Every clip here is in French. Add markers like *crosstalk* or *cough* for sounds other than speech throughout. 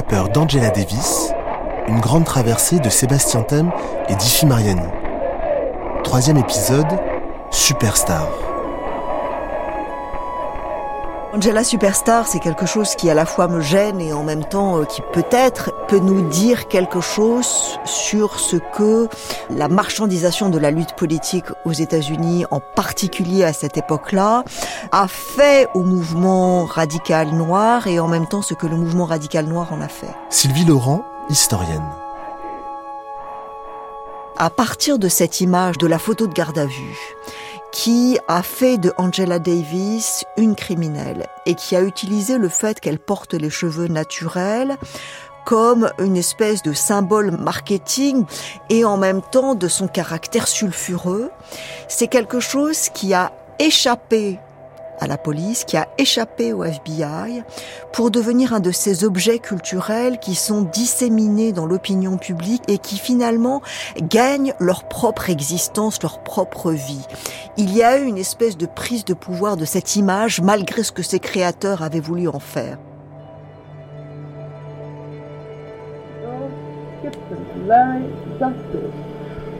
Peur d'Angela Davis Une grande traversée de Sébastien Thème et d'Ifi Mariani. Troisième épisode, Superstar. Angela Superstar, c'est quelque chose qui à la fois me gêne et en même temps euh, qui peut-être peut nous dire quelque chose sur ce que la marchandisation de la lutte politique aux États-Unis, en particulier à cette époque-là, a fait au mouvement radical noir et en même temps ce que le mouvement radical noir en a fait. Sylvie Laurent, historienne. À partir de cette image de la photo de garde à vue, qui a fait de Angela Davis une criminelle et qui a utilisé le fait qu'elle porte les cheveux naturels comme une espèce de symbole marketing et en même temps de son caractère sulfureux. C'est quelque chose qui a échappé à la police, qui a échappé au FBI pour devenir un de ces objets culturels qui sont disséminés dans l'opinion publique et qui finalement gagnent leur propre existence, leur propre vie. Il y a eu une espèce de prise de pouvoir de cette image malgré ce que ses créateurs avaient voulu en faire.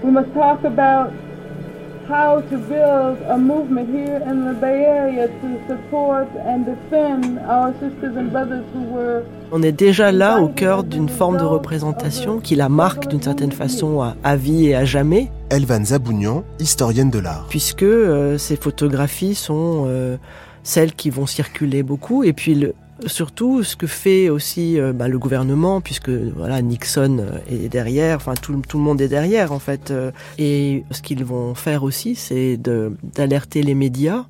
We must talk about how to build a movement here in the Bay Area to support and defend our sisters and brothers who were on est déjà là au cœur d'une forme de représentation qui la marque d'une certaine façon à, à, vie et à jamais. Elvan Zabounian, historienne de l'art. Puisque euh, ces photographies sont euh, celles qui vont circuler beaucoup et puis le, surtout ce que fait aussi euh, bah, le gouvernement, puisque voilà Nixon est derrière, enfin tout, tout, le monde est derrière en fait. Euh, et ce qu'ils vont faire aussi, c'est d'alerter les médias.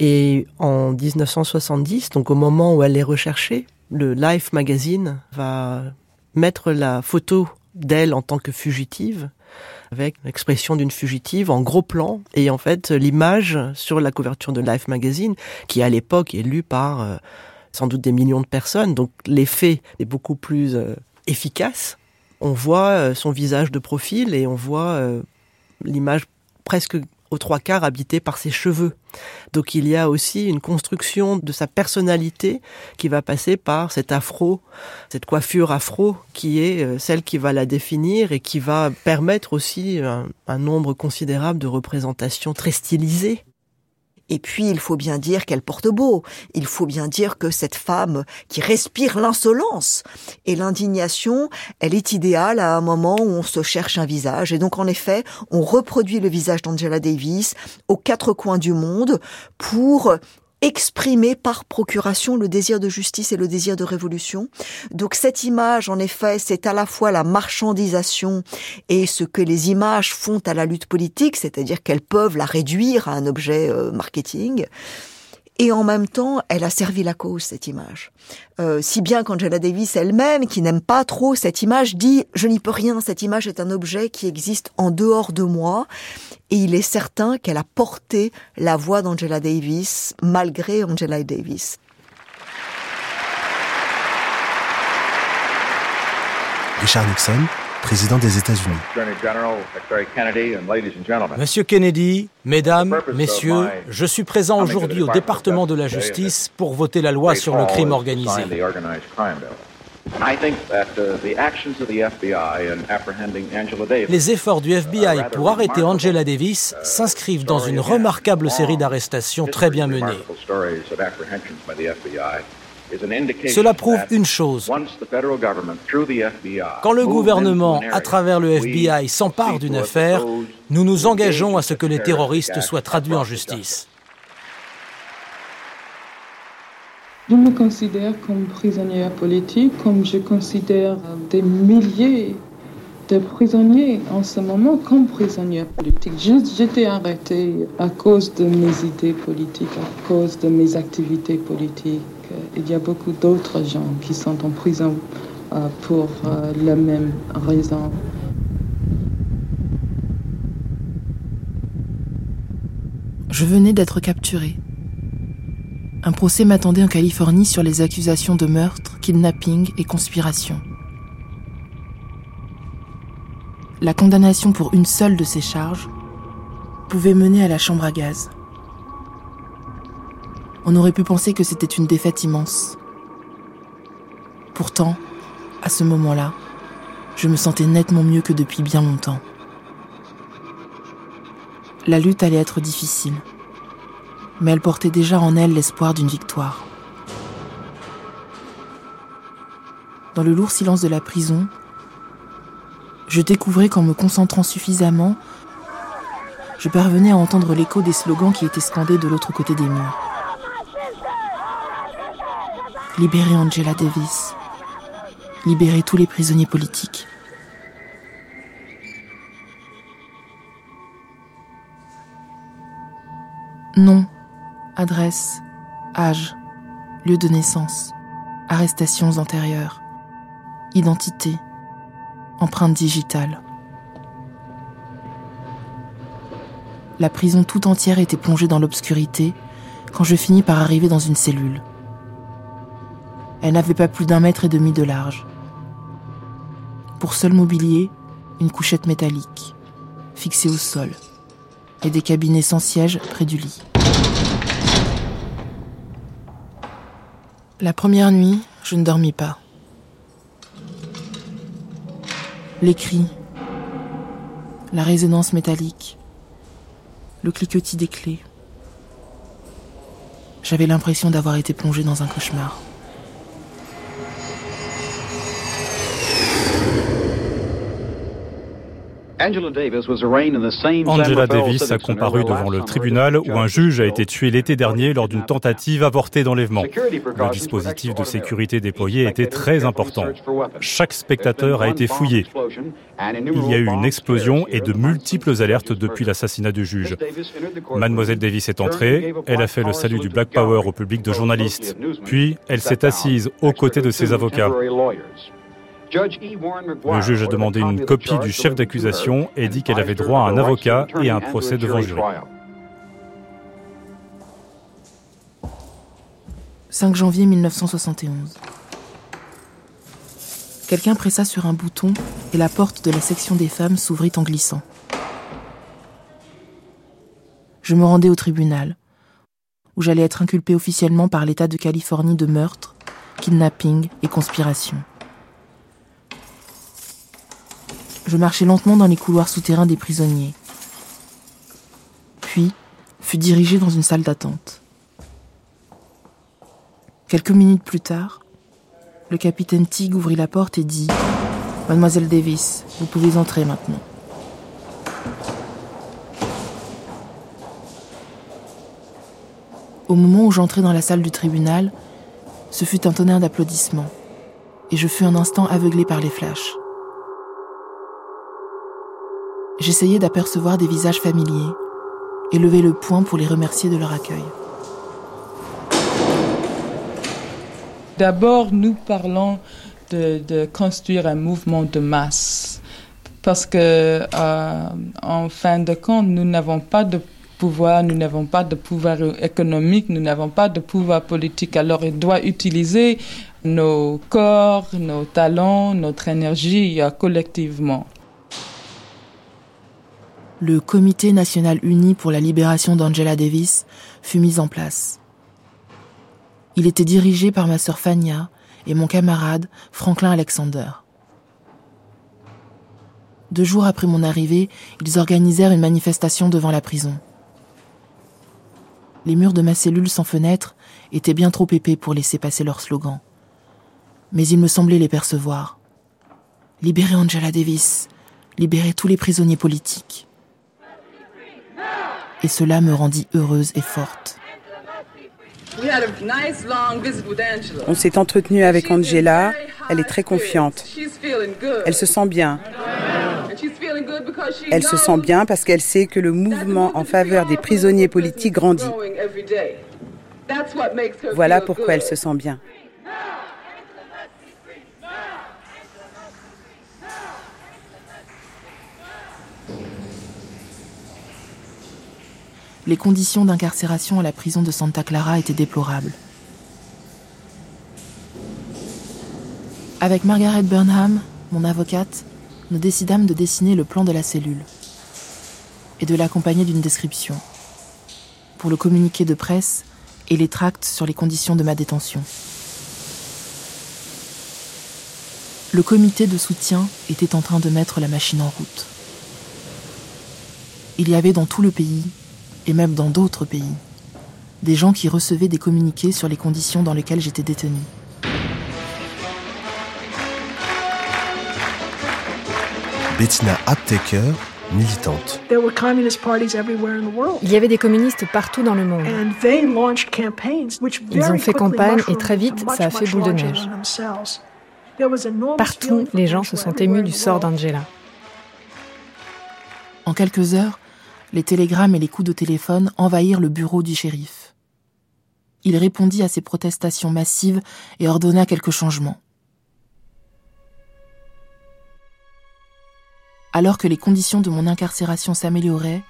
Et en 1970, donc au moment où elle est recherchée, le Life Magazine va mettre la photo d'elle en tant que fugitive avec l'expression d'une fugitive en gros plan et en fait l'image sur la couverture de Life Magazine qui à l'époque est lue par euh, sans doute des millions de personnes, donc l'effet est beaucoup plus euh, efficace. On voit euh, son visage de profil et on voit euh, l'image presque aux trois quarts habitée par ses cheveux. Donc il y a aussi une construction de sa personnalité qui va passer par cet afro, cette coiffure afro qui est celle qui va la définir et qui va permettre aussi un, un nombre considérable de représentations très stylisées et puis, il faut bien dire qu'elle porte beau. Il faut bien dire que cette femme qui respire l'insolence et l'indignation, elle est idéale à un moment où on se cherche un visage. Et donc, en effet, on reproduit le visage d'Angela Davis aux quatre coins du monde pour exprimer par procuration le désir de justice et le désir de révolution. Donc cette image, en effet, c'est à la fois la marchandisation et ce que les images font à la lutte politique, c'est-à-dire qu'elles peuvent la réduire à un objet euh, marketing. Et en même temps, elle a servi la cause, cette image. Euh, si bien qu'Angela Davis elle-même, qui n'aime pas trop cette image, dit ⁇ Je n'y peux rien, cette image est un objet qui existe en dehors de moi ⁇ et il est certain qu'elle a porté la voix d'Angela Davis, malgré Angela Davis. Richard Nixon, président des États-Unis. Monsieur Kennedy, Mesdames, Messieurs, je suis présent aujourd'hui au département de la justice pour voter la loi sur le crime organisé. Les efforts du FBI pour arrêter Angela Davis s'inscrivent dans une remarquable série d'arrestations très bien menées. Cela prouve une chose. Quand le gouvernement, à travers le FBI, s'empare d'une affaire, nous nous engageons à ce que les terroristes soient traduits en justice. Je me considère comme prisonnière politique, comme je considère des milliers de prisonniers en ce moment comme prisonniers politiques. J'étais arrêtée à cause de mes idées politiques, à cause de mes activités politiques. Il y a beaucoup d'autres gens qui sont en prison euh, pour euh, la même raison. Je venais d'être capturée. Un procès m'attendait en Californie sur les accusations de meurtre, kidnapping et conspiration. La condamnation pour une seule de ces charges pouvait mener à la chambre à gaz. On aurait pu penser que c'était une défaite immense. Pourtant, à ce moment-là, je me sentais nettement mieux que depuis bien longtemps. La lutte allait être difficile, mais elle portait déjà en elle l'espoir d'une victoire. Dans le lourd silence de la prison, je découvrais qu'en me concentrant suffisamment, je parvenais à entendre l'écho des slogans qui étaient scandés de l'autre côté des murs. Libérez Angela Davis. Libérez tous les prisonniers politiques. Nom, adresse, âge, lieu de naissance, arrestations antérieures, identité, empreinte digitale. La prison tout entière était plongée dans l'obscurité quand je finis par arriver dans une cellule. Elle n'avait pas plus d'un mètre et demi de large. Pour seul mobilier, une couchette métallique, fixée au sol, et des cabinets sans siège près du lit. La première nuit, je ne dormis pas. Les cris, la résonance métallique, le cliquetis des clés. J'avais l'impression d'avoir été plongé dans un cauchemar. Angela Davis a comparu devant le tribunal où un juge a été tué l'été dernier lors d'une tentative avortée d'enlèvement. Le dispositif de sécurité déployé était très important. Chaque spectateur a été fouillé. Il y a eu une explosion et de multiples alertes depuis l'assassinat du juge. Mademoiselle Davis est entrée, elle a fait le salut du Black Power au public de journalistes, puis elle s'est assise aux côtés de ses avocats. Le juge a demandé une copie du chef d'accusation et dit qu'elle avait droit à un avocat et à un procès devant jury. 5 janvier 1971. Quelqu'un pressa sur un bouton et la porte de la section des femmes s'ouvrit en glissant. Je me rendais au tribunal, où j'allais être inculpé officiellement par l'État de Californie de meurtre, kidnapping et conspiration. Je marchais lentement dans les couloirs souterrains des prisonniers. Puis, fus dirigé dans une salle d'attente. Quelques minutes plus tard, le capitaine Tig ouvrit la porte et dit Mademoiselle Davis, vous pouvez entrer maintenant. Au moment où j'entrais dans la salle du tribunal, ce fut un tonnerre d'applaudissements, et je fus un instant aveuglé par les flashs. J'essayais d'apercevoir des visages familiers et levais le poing pour les remercier de leur accueil. D'abord, nous parlons de, construire un mouvement de masse parce que, euh, en fin de compte, nous n'avons pas de pouvoir, nous n'avons pas de pouvoir économique, nous n'avons pas de pouvoir politique. Alors, il doit utiliser nos corps, nos talents, notre énergie euh, collectivement le Comité national uni pour la libération d'Angela Davis fut mis en place. Il était dirigé par ma sœur Fania et mon camarade Franklin Alexander. Deux jours après mon arrivée, ils organisèrent une manifestation devant la prison. Les murs de ma cellule sans fenêtre étaient bien trop épais pour laisser passer leur slogan. Mais il me semblait les percevoir. Libérez Angela Davis, libérez tous les prisonniers politiques et cela me rendit heureuse et forte. On s'est entretenu avec Angela. Elle est très confiante. Elle se sent bien. Elle se sent bien parce qu'elle sait que le mouvement en faveur des prisonniers politiques grandit. Voilà pourquoi elle se sent bien. Les conditions d'incarcération à la prison de Santa Clara étaient déplorables. Avec Margaret Burnham, mon avocate, nous décidâmes de dessiner le plan de la cellule et de l'accompagner d'une description pour le communiqué de presse et les tracts sur les conditions de ma détention. Le comité de soutien était en train de mettre la machine en route. Il y avait dans tout le pays et même dans d'autres pays. Des gens qui recevaient des communiqués sur les conditions dans lesquelles j'étais détenu. Bettina Apteker, militante. Il y avait des communistes partout dans le monde. Ils ont fait campagne et très vite, ça a fait boule de neige. Partout, les gens se sont émus du sort d'Angela. En quelques heures, les télégrammes et les coups de téléphone envahirent le bureau du shérif. Il répondit à ces protestations massives et ordonna quelques changements. Alors que les conditions de mon incarcération s'amélioraient,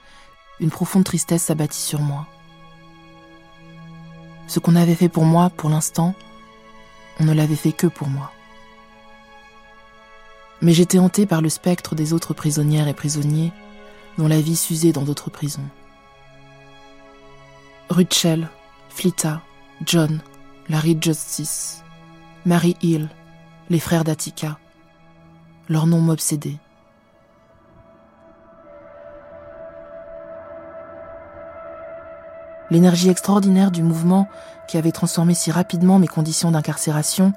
une profonde tristesse s'abattit sur moi. Ce qu'on avait fait pour moi, pour l'instant, on ne l'avait fait que pour moi. Mais j'étais hanté par le spectre des autres prisonnières et prisonniers dont la vie s'usait dans d'autres prisons. Rachel, Flita, John, Larry Justice, Mary Hill, les frères d'Attica. Leurs noms m'obsédaient. L'énergie extraordinaire du mouvement qui avait transformé si rapidement mes conditions d'incarcération,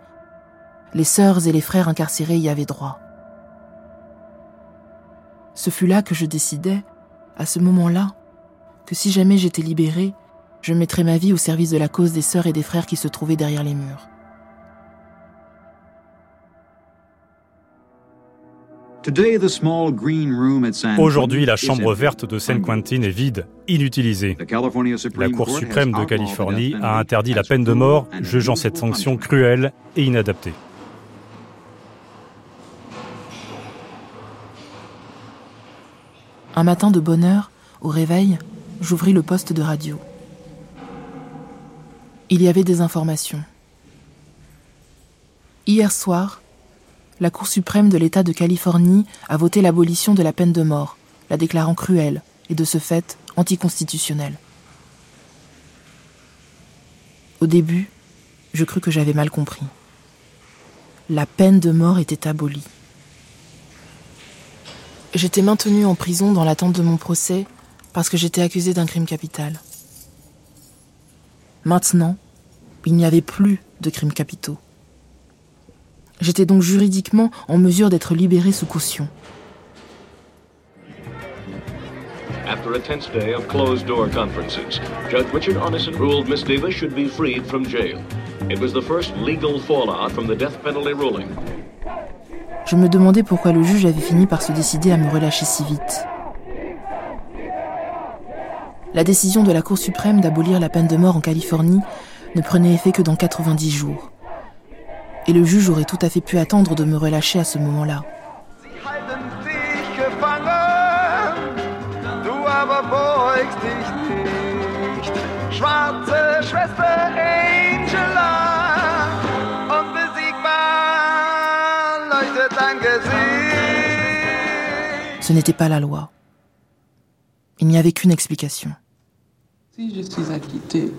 les sœurs et les frères incarcérés y avaient droit. Ce fut là que je décidai, à ce moment-là, que si jamais j'étais libérée, je mettrais ma vie au service de la cause des sœurs et des frères qui se trouvaient derrière les murs. Aujourd'hui, la chambre verte de San Quentin est vide, inutilisée. La Cour suprême de Californie a interdit la peine de mort, jugeant cette sanction cruelle et inadaptée. Un matin de bonne heure, au réveil, j'ouvris le poste de radio. Il y avait des informations. Hier soir, la Cour suprême de l'État de Californie a voté l'abolition de la peine de mort, la déclarant cruelle et de ce fait anticonstitutionnelle. Au début, je crus que j'avais mal compris. La peine de mort était abolie. J'étais maintenu en prison dans l'attente de mon procès parce que j'étais accusé d'un crime capital. Maintenant, il n'y avait plus de crimes capitaux. J'étais donc juridiquement en mesure d'être libéré sous caution. After a tense day of closed door conferences, Judge Richard Arneson ruled Miss Davis should be freed from jail. It was the first legal fallout from the death penalty ruling. Je me demandais pourquoi le juge avait fini par se décider à me relâcher si vite. La décision de la Cour suprême d'abolir la peine de mort en Californie ne prenait effet que dans 90 jours. Et le juge aurait tout à fait pu attendre de me relâcher à ce moment-là. Ce n'était pas la loi. Il n'y avait qu'une explication. Si je suis acquitté,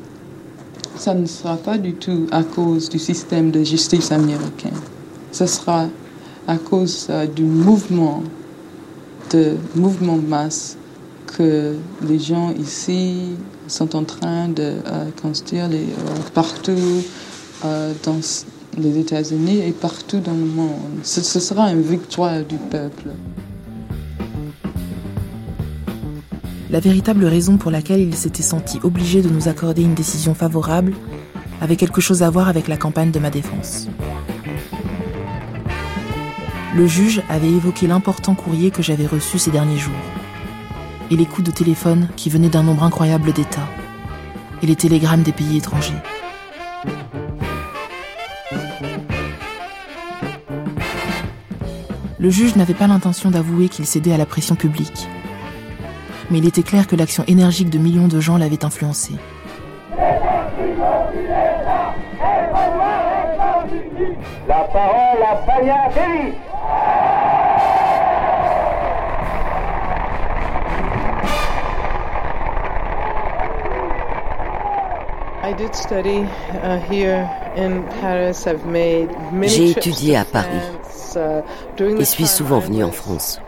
ça ne sera pas du tout à cause du système de justice américain. Ce sera à cause euh, du mouvement de mouvement masse que les gens ici sont en train de euh, construire euh, partout dans les États-Unis et partout dans le monde. ce sera une victoire du peuple. La véritable raison pour laquelle il s'était senti obligé de nous accorder une décision favorable avait quelque chose à voir avec la campagne de ma défense. Le juge avait évoqué l'important courrier que j'avais reçu ces derniers jours, et les coups de téléphone qui venaient d'un nombre incroyable d'États, et les télégrammes des pays étrangers. Le juge n'avait pas l'intention d'avouer qu'il cédait à la pression publique, mais il était clair que l'action énergique de millions de gens l'avait influencé. La parole à Fabien Félix. J'ai étudié à Paris et suis souvent venu en France.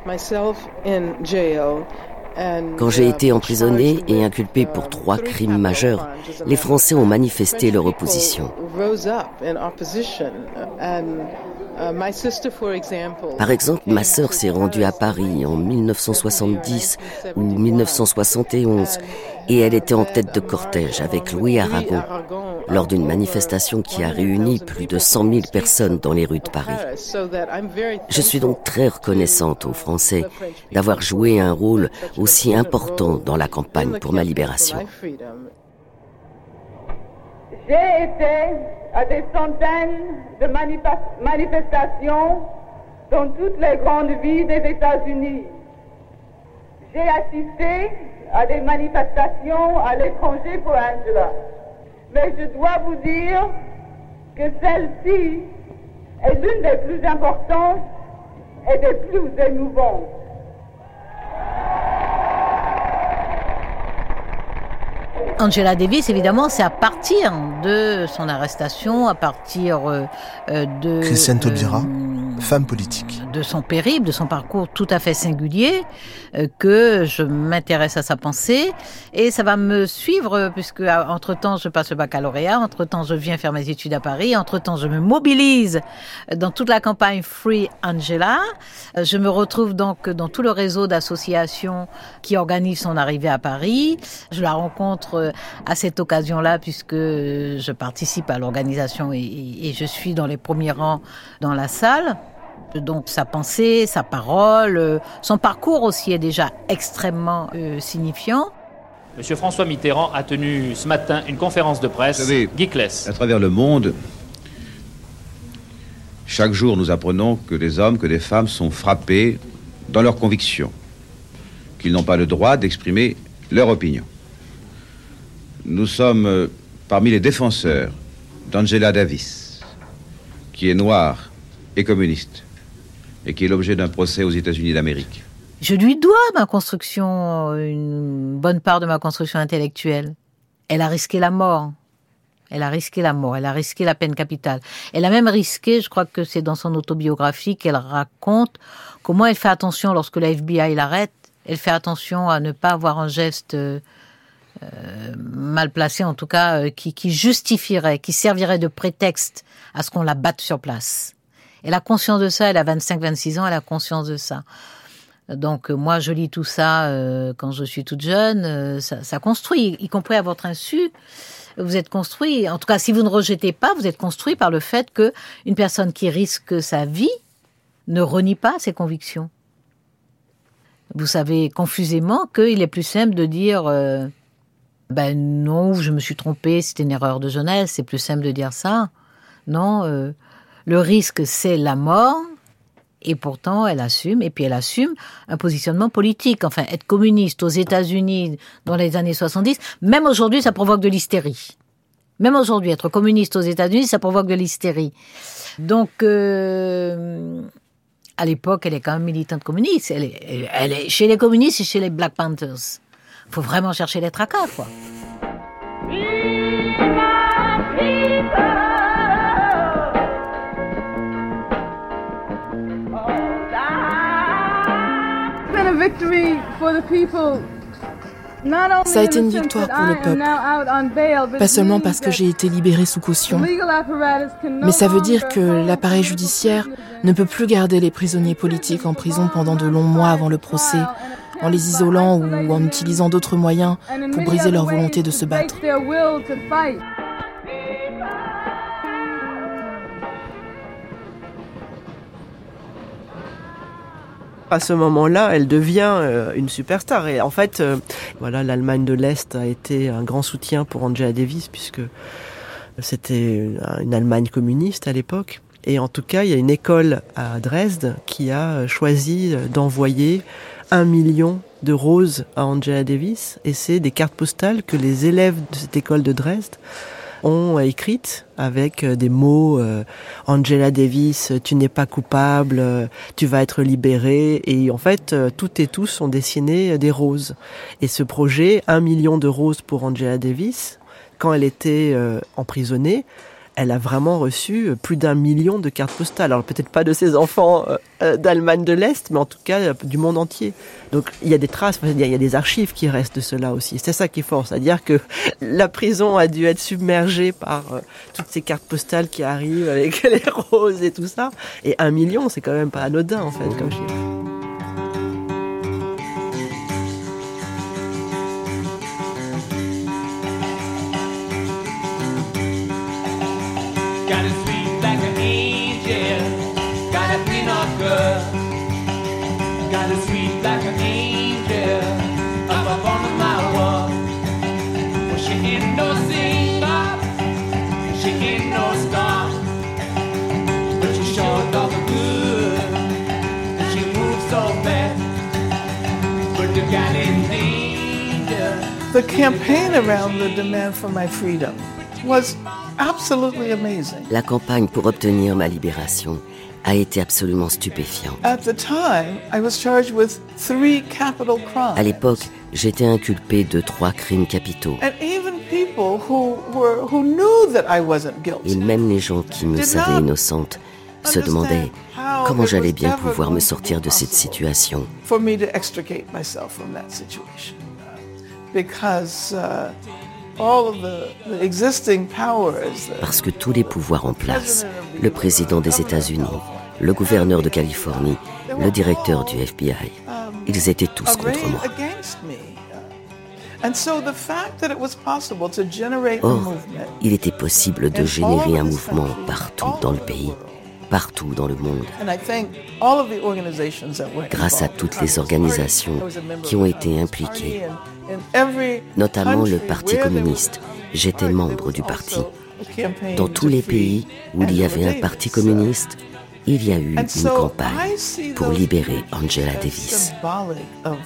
Quand j'ai été emprisonné et inculpé pour trois crimes majeurs, les Français ont manifesté leur opposition. Par exemple, ma sœur s'est rendue à Paris en 1970 ou 1971 et elle était en tête de cortège avec Louis Aragon lors d'une manifestation qui a réuni plus de 100 000 personnes dans les rues de Paris. Je suis donc très reconnaissante aux Français d'avoir joué un rôle aussi important dans la campagne pour ma libération. J'ai été à des centaines de manifestations dans toutes les grandes villes des États-Unis. J'ai assisté à des manifestations à l'étranger pour Angela. Mais je dois vous dire que celle-ci est l'une des plus importantes et des plus émouvantes. Angela Davis, évidemment, c'est à partir de son arrestation, à partir euh, euh, de... Christiane Taubira, femme politique. De son périple, de son parcours tout à fait singulier, euh, que je m'intéresse à sa pensée. Et ça va me suivre, puisque entre-temps, je passe le baccalauréat, entre-temps, je viens faire mes études à Paris, entre-temps, je me mobilise dans toute la campagne Free Angela. Je me retrouve donc dans tout le réseau d'associations qui organisent son arrivée à Paris. Je la rencontre à cette occasion-là, puisque je participe à l'organisation et je suis dans les premiers rangs dans la salle. Donc sa pensée, sa parole, son parcours aussi est déjà extrêmement euh, signifiant. Monsieur François Mitterrand a tenu ce matin une conférence de presse savez, À travers le monde, chaque jour nous apprenons que des hommes, que des femmes sont frappés dans leurs convictions, qu'ils n'ont pas le droit d'exprimer leur opinion. Nous sommes euh, parmi les défenseurs d'Angela Davis, qui est noire et communiste et qui est l'objet d'un procès aux États-Unis d'Amérique. Je lui dois ma construction, une bonne part de ma construction intellectuelle. Elle a risqué la mort. Elle a risqué la mort, elle a risqué la peine capitale. Elle a même risqué, je crois que c'est dans son autobiographie qu'elle raconte comment elle fait attention lorsque la FBI l'arrête. Elle fait attention à ne pas avoir un geste euh, mal placé, en tout cas, euh, qui justifierait, qui servirait de prétexte à ce qu'on la batte sur place. Elle a conscience de ça, elle a 25-26 ans, elle a conscience de ça. Donc euh, moi, je lis tout ça euh, quand je suis toute jeune, euh, ça, construit, y compris à votre insu. Vous êtes construit, en tout cas, si vous ne rejetez pas, vous êtes construit par le fait que une personne qui risque sa vie ne renie pas ses convictions. Vous savez confusément qu'il est plus simple de dire ben non, je me suis trompé, c'était une erreur de jeunesse, c'est plus simple de dire ça. Non, le risque, c'est la mort. Et pourtant, elle assume, et puis elle assume un positionnement politique. Enfin, être communiste aux États-Unis dans les années 70, même aujourd'hui, ça provoque de l'hystérie. Même aujourd'hui, être communiste aux États-Unis, ça provoque de l'hystérie. Donc, euh, à l'époque, elle est quand même militante communiste. Elle est, chez les communistes et chez les Black Panthers. Faut vraiment chercher les tracas, quoi. Ça a été une victoire pour le peuple, pas seulement parce que j'ai été libérée sous caution, mais ça veut dire que l'appareil judiciaire ne peut plus garder les prisonniers politiques en prison pendant de longs mois avant le procès, en les isolant ou en utilisant d'autres moyens pour briser leur volonté de se battre. À ce moment-là, elle devient euh, une superstar. Et en fait, euh, voilà, l'Allemagne de l'Est a été un grand soutien pour Angela Davis puisque c'était une Allemagne communiste à l'époque. Et en tout cas, il y a une école à Dresde qui a choisi d'envoyer un million de roses à Angela Davis. Et c'est des cartes postales que les élèves de cette école de Dresde ont écrites avec euh, des mots euh, Angela Davis, tu n'es pas coupable, euh, tu vas être libérée. Et en fait, toutes et tous ont dessiné des roses. Et ce projet, un million de roses pour Angela Davis, quand elle était emprisonnée, elle a vraiment reçu plus d'un million de cartes postales. Alors peut-être pas de ses enfants d'Allemagne de l'Est, mais en tout cas du monde entier. Donc il y a des traces, il y a des archives qui restent de cela aussi. C'est ça qui est fort, c'est-à-dire que *laughs* la prison a dû être submergée par toutes ces cartes postales qui arrivent avec *laughs* les roses et tout ça. Et un million, c'est quand même pas anodin en fait comme chiffre. The campaign around the demand for my freedom was absolutely amazing. La campagne pour obtenir ma libération a été absolument stupéfiante. At the time, I was charged with three capital crimes. À l'époque, j'étais inculpé de trois crimes capitaux. And even people who were who knew that I wasn't guilty. Et même les gens qui me savaient innocente se demandaient comment j'allais bien pouvoir me sortir de cette situation. For me to extricate myself from that situation. Parce que tous les pouvoirs en place, le président des États-Unis, le gouverneur de Californie, le directeur du FBI, ils étaient tous contre moi. Or, il était possible de générer un mouvement partout dans le pays, partout dans le monde, grâce à toutes les organisations qui ont été impliquées, notamment le Parti communiste. J'étais membre du parti. Dans tous les pays où il y avait un parti communiste, il y a eu une campagne pour libérer Angela Davis.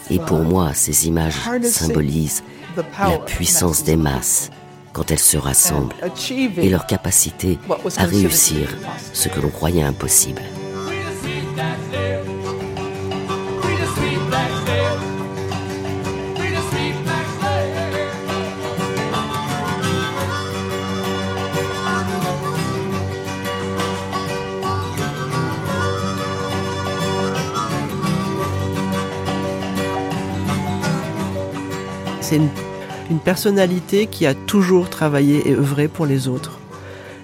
Et pour moi, ces images symbolisent la puissance des masses quand elles se rassemblent et leur capacité à réussir ce que l'on croyait impossible. c'est une, personnalité qui a toujours travaillé et œuvré pour les autres.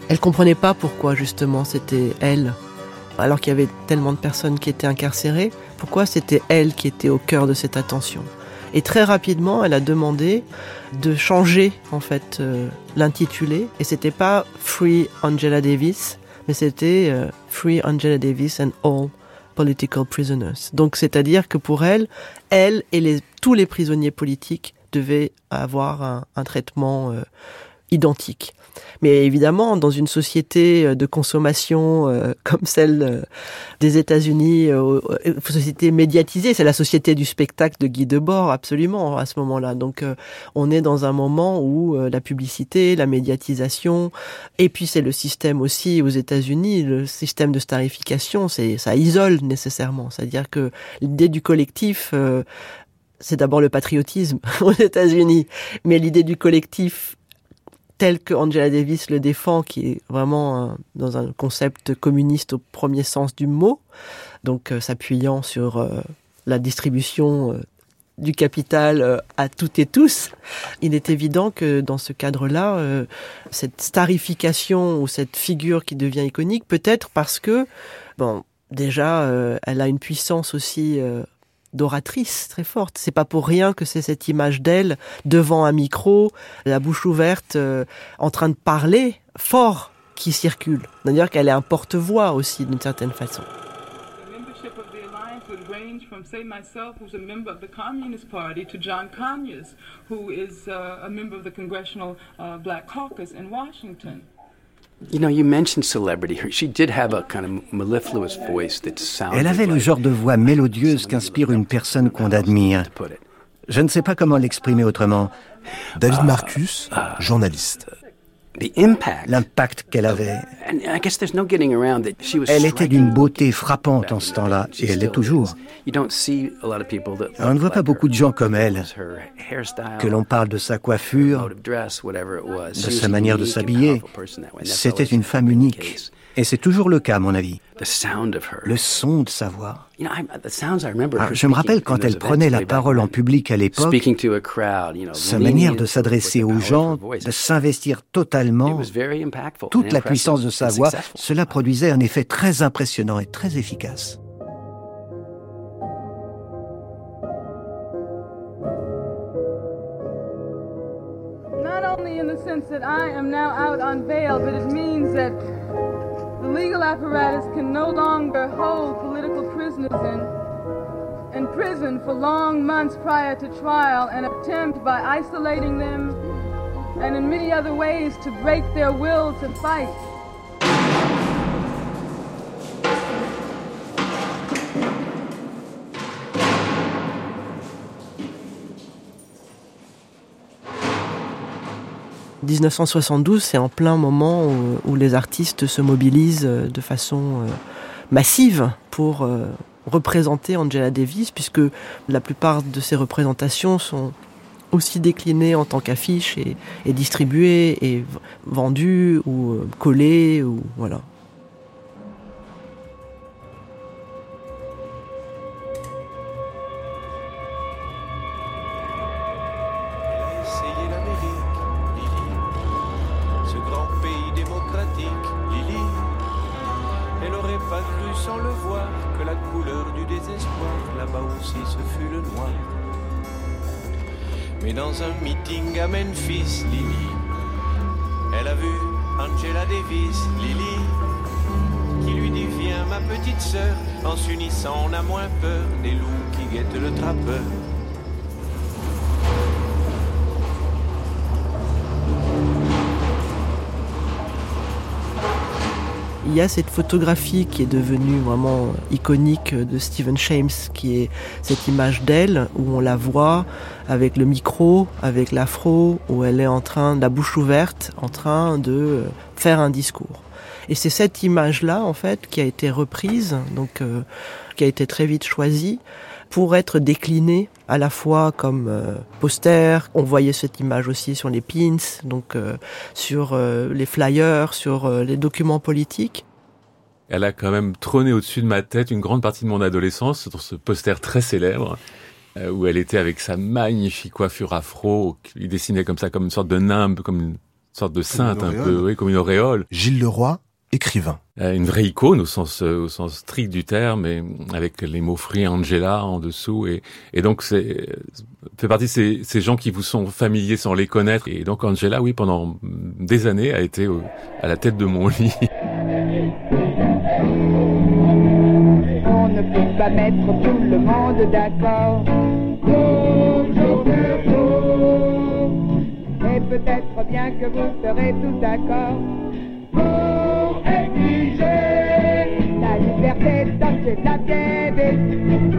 Elle comprenait pas pourquoi justement c'était elle, alors qu'il y avait tellement de personnes qui étaient incarcérées, pourquoi c'était elle qui était au cœur de cette attention? Et très rapidement, elle a demandé de changer en fait euh, l'intitulé, et c'était pas Free Angela Davis, mais c'était euh, Free Angela Davis and All Political Prisoners. Donc c'est-à-dire que pour elle, elle et les, tous les prisonniers politiques devait avoir un, traitement euh, identique. Mais évidemment, dans une société euh, de consommation euh, *laughs* comme celle des États-Unis, une société médiatisée, c'est la société du spectacle de Guy Debord, absolument, à ce moment-là. Donc, on est dans un moment où la publicité, la médiatisation, et puis c'est le système aussi aux États-Unis, le système de starification, ça isole nécessairement. C'est-à-dire que l'idée du collectif c'est d'abord le patriotisme *laughs* aux États-Unis, mais l'idée du collectif tel que Angela Davis le défend, qui est vraiment dans un concept communiste au premier sens du mot, donc euh, s'appuyant sur euh, la distribution euh, du capital à toutes et tous, il est évident que dans ce cadre-là, cette starification ou cette figure qui devient iconique, peut-être parce que, bon, déjà, elle a une puissance aussi d'oratrice très forte. C'est pas pour rien que c'est cette image d'elle devant un micro, la bouche ouverte, euh, en train de parler fort qui circule. C'est-à-dire qu'elle est un porte-voix aussi d'une certaine façon. from, say, myself, who's a member of the Communist Party, to John Conyers, who is uh, a member of the Congressional uh, Black Caucus in Washington. Elle avait le genre de voix mélodieuse qu'inspire une personne qu'on admire. Je ne sais pas comment l'exprimer autrement. David Marcus, journaliste. L'impact qu'elle avait. Elle était d'une beauté frappante en ce temps-là, et elle l'est toujours. On ne voit pas beaucoup de gens comme elle. Que l'on parle de sa coiffure, de sa manière de s'habiller, c'était une femme unique. Et c'est toujours le cas, à mon avis. Le son de sa voix. Ah, je me rappelle quand elle prenait la parole en public à l'époque, sa manière de s'adresser aux gens, de s'investir totalement, toute la puissance de sa voix, cela produisait un effet très impressionnant et très efficace. Not only in the sense that I am now out on bail, but it means that legal apparatus can no longer hold political prisoners in, in prison for long months prior to trial and attempt by isolating them and in many other ways to break their will to fight. 1972, c'est en plein moment où, les artistes se mobilisent euh, de façon euh, massive pour euh, représenter Angela Davis, puisque la plupart de ces représentations sont aussi déclinées en tant qu'affiches et, distribuées et vendues ou collées ou voilà. Y a cette photographie qui est devenue vraiment iconique de Stephen James, qui est cette image d'elle où on la voit avec le micro, avec l'afro, où elle est en train, la bouche ouverte, en train de faire un discours. Et c'est cette image-là, en fait, qui a été reprise, donc euh, qui a été très vite choisie pour être déclinée à la fois comme euh, poster. On voyait cette image aussi sur les pins, donc euh, sur euh, les flyers, sur les documents politiques. Elle a quand même trôné au-dessus de ma tête une grande partie de mon adolescence sur ce poster très célèbre où elle était avec sa magnifique coiffure afro, qui dessinait comme ça, comme une sorte de nimbe, comme une sorte de sainte un peu, oui, comme une auréole. Gilles Leroy, écrivain. Euh, une vraie icône au sens euh, au sens strict du terme, et avec les mots free Angela en dessous, et, et donc c'est fait partie de ces, ces gens qui vous sont familiers sans les connaître. Et donc Angela, oui, pendant des années, a été à la tête de mon lit. *laughs* On ne peut pas mettre tout le monde d'accord. Et peut-être bien que vous serez tous d'accord. La liberté d'Angela Davis